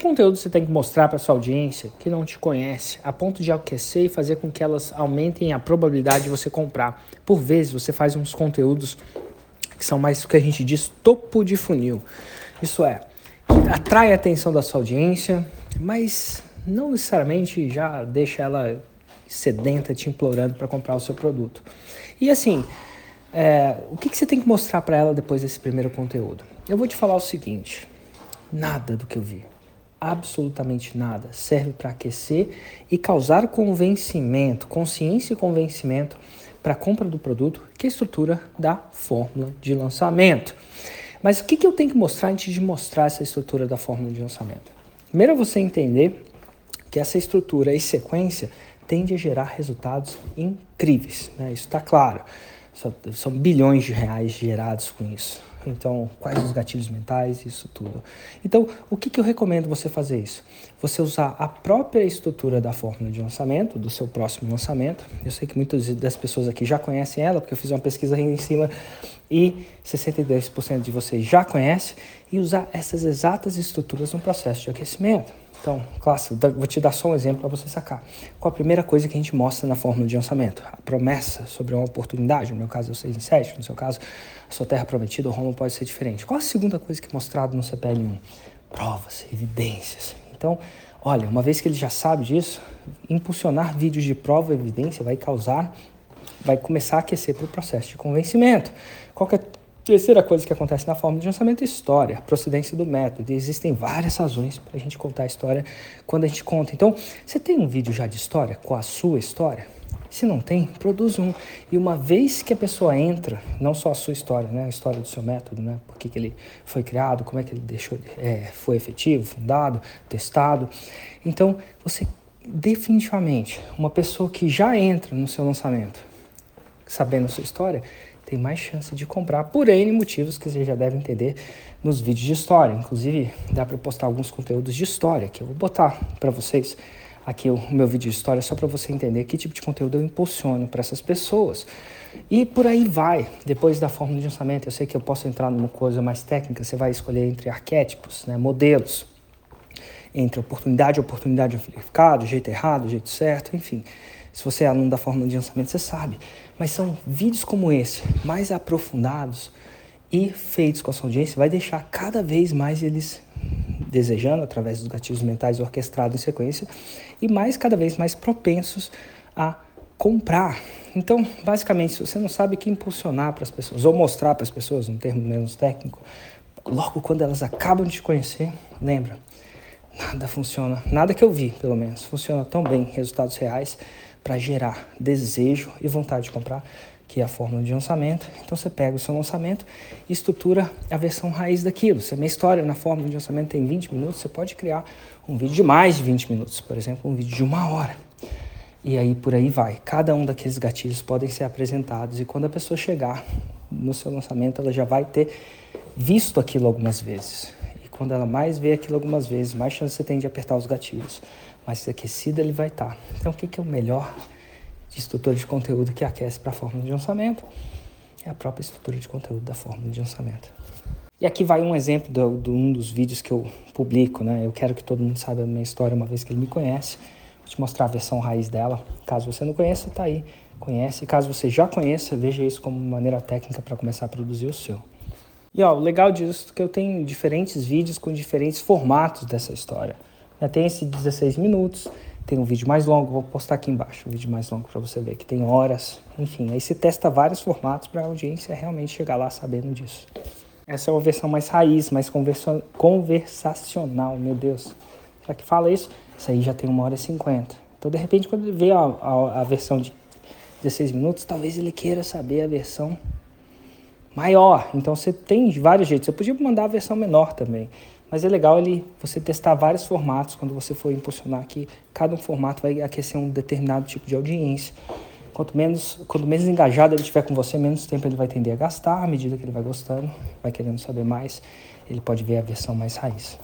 conteúdo você tem que mostrar para sua audiência que não te conhece, a ponto de aquecer e fazer com que elas aumentem a probabilidade de você comprar? Por vezes você faz uns conteúdos que são mais o que a gente diz topo de funil. Isso é, atrai a atenção da sua audiência, mas não necessariamente já deixa ela sedenta te implorando para comprar o seu produto. E assim, é, o que, que você tem que mostrar para ela depois desse primeiro conteúdo? Eu vou te falar o seguinte: nada do que eu vi, absolutamente nada, serve para aquecer e causar convencimento, consciência e convencimento para a compra do produto, que é a estrutura da fórmula de lançamento. Mas o que, que eu tenho que mostrar antes de mostrar essa estrutura da fórmula de lançamento? Primeiro é você entender que essa estrutura e sequência tende a gerar resultados incríveis. Né? Isso está claro. São bilhões de reais gerados com isso. Então, quais os gatilhos mentais, isso tudo. Então, o que, que eu recomendo você fazer isso? Você usar a própria estrutura da fórmula de lançamento, do seu próximo lançamento. Eu sei que muitas das pessoas aqui já conhecem ela, porque eu fiz uma pesquisa aí em cima e 62% de vocês já conhecem, e usar essas exatas estruturas no processo de aquecimento. Então, classe, vou te dar só um exemplo para você sacar. Qual a primeira coisa que a gente mostra na fórmula de lançamento? A promessa sobre uma oportunidade. No meu caso, é o 6 em 7. No seu caso, a sua terra prometida, o Roma pode ser diferente. Qual a segunda coisa que é mostrado no CPL1? Provas, evidências. Então, olha, uma vez que ele já sabe disso, impulsionar vídeos de prova e evidência vai causar, vai começar a aquecer para o processo de convencimento. Qual é Terceira coisa que acontece na forma de lançamento é história, a procedência do método. E existem várias razões para a gente contar a história quando a gente conta. Então, você tem um vídeo já de história com a sua história? Se não tem, produz um. E uma vez que a pessoa entra, não só a sua história, né? a história do seu método, né? por que, que ele foi criado, como é que ele deixou, é, foi efetivo, fundado, testado. Então, você definitivamente, uma pessoa que já entra no seu lançamento, sabendo a sua história, tem mais chance de comprar por N motivos que você já deve entender nos vídeos de história. Inclusive, dá para postar alguns conteúdos de história que eu vou botar para vocês aqui o meu vídeo de história só para você entender que tipo de conteúdo eu impulsiono para essas pessoas. E por aí vai. Depois da fórmula de lançamento, eu sei que eu posso entrar numa coisa mais técnica, você vai escolher entre arquétipos, né, modelos, entre oportunidade oportunidade amplificada, jeito errado, jeito certo, enfim. Se você é aluno da fórmula de lançamento, você sabe. Mas são vídeos como esse, mais aprofundados e feitos com a sua audiência, vai deixar cada vez mais eles desejando, através dos gatilhos mentais orquestrados em sequência, e mais cada vez mais propensos a comprar. Então, basicamente, se você não sabe o que impulsionar para as pessoas, ou mostrar para as pessoas, um termo menos técnico, logo quando elas acabam de te conhecer, lembra, nada funciona, nada que eu vi, pelo menos, funciona tão bem, resultados reais, para gerar desejo e vontade de comprar, que é a fórmula de lançamento. Então você pega o seu lançamento e estrutura a versão raiz daquilo. Se a minha história na fórmula de lançamento tem 20 minutos, você pode criar um vídeo de mais de 20 minutos, por exemplo, um vídeo de uma hora. E aí por aí vai. Cada um daqueles gatilhos podem ser apresentados e quando a pessoa chegar no seu lançamento, ela já vai ter visto aquilo algumas vezes. E quando ela mais vê aquilo algumas vezes, mais chance você tem de apertar os gatilhos mais aquecido ele vai estar. Tá. Então, o que, que é o melhor de estrutura de conteúdo que aquece para a fórmula de lançamento? É a própria estrutura de conteúdo da fórmula de lançamento. E aqui vai um exemplo de, de um dos vídeos que eu publico, né? Eu quero que todo mundo saiba a minha história uma vez que ele me conhece. Vou te mostrar a versão raiz dela. Caso você não conheça, tá aí. Conhece. Caso você já conheça, veja isso como maneira técnica para começar a produzir o seu. E ó, o legal disso é que eu tenho diferentes vídeos com diferentes formatos dessa história. Já tem esse 16 minutos, tem um vídeo mais longo, vou postar aqui embaixo um vídeo mais longo para você ver, que tem horas, enfim. Aí você testa vários formatos para a audiência realmente chegar lá sabendo disso. Essa é uma versão mais raiz, mais conversa conversacional, meu Deus. Será que fala isso? Isso aí já tem uma hora e cinquenta. Então, de repente, quando ele vê a, a, a versão de 16 minutos, talvez ele queira saber a versão maior. Então, você tem vários jeitos. Você podia mandar a versão menor também. Mas é legal ele, você testar vários formatos quando você for impulsionar que cada um formato vai aquecer um determinado tipo de audiência. Quanto menos, quanto menos engajado ele estiver com você, menos tempo ele vai tender a gastar, à medida que ele vai gostando, vai querendo saber mais, ele pode ver a versão mais raiz.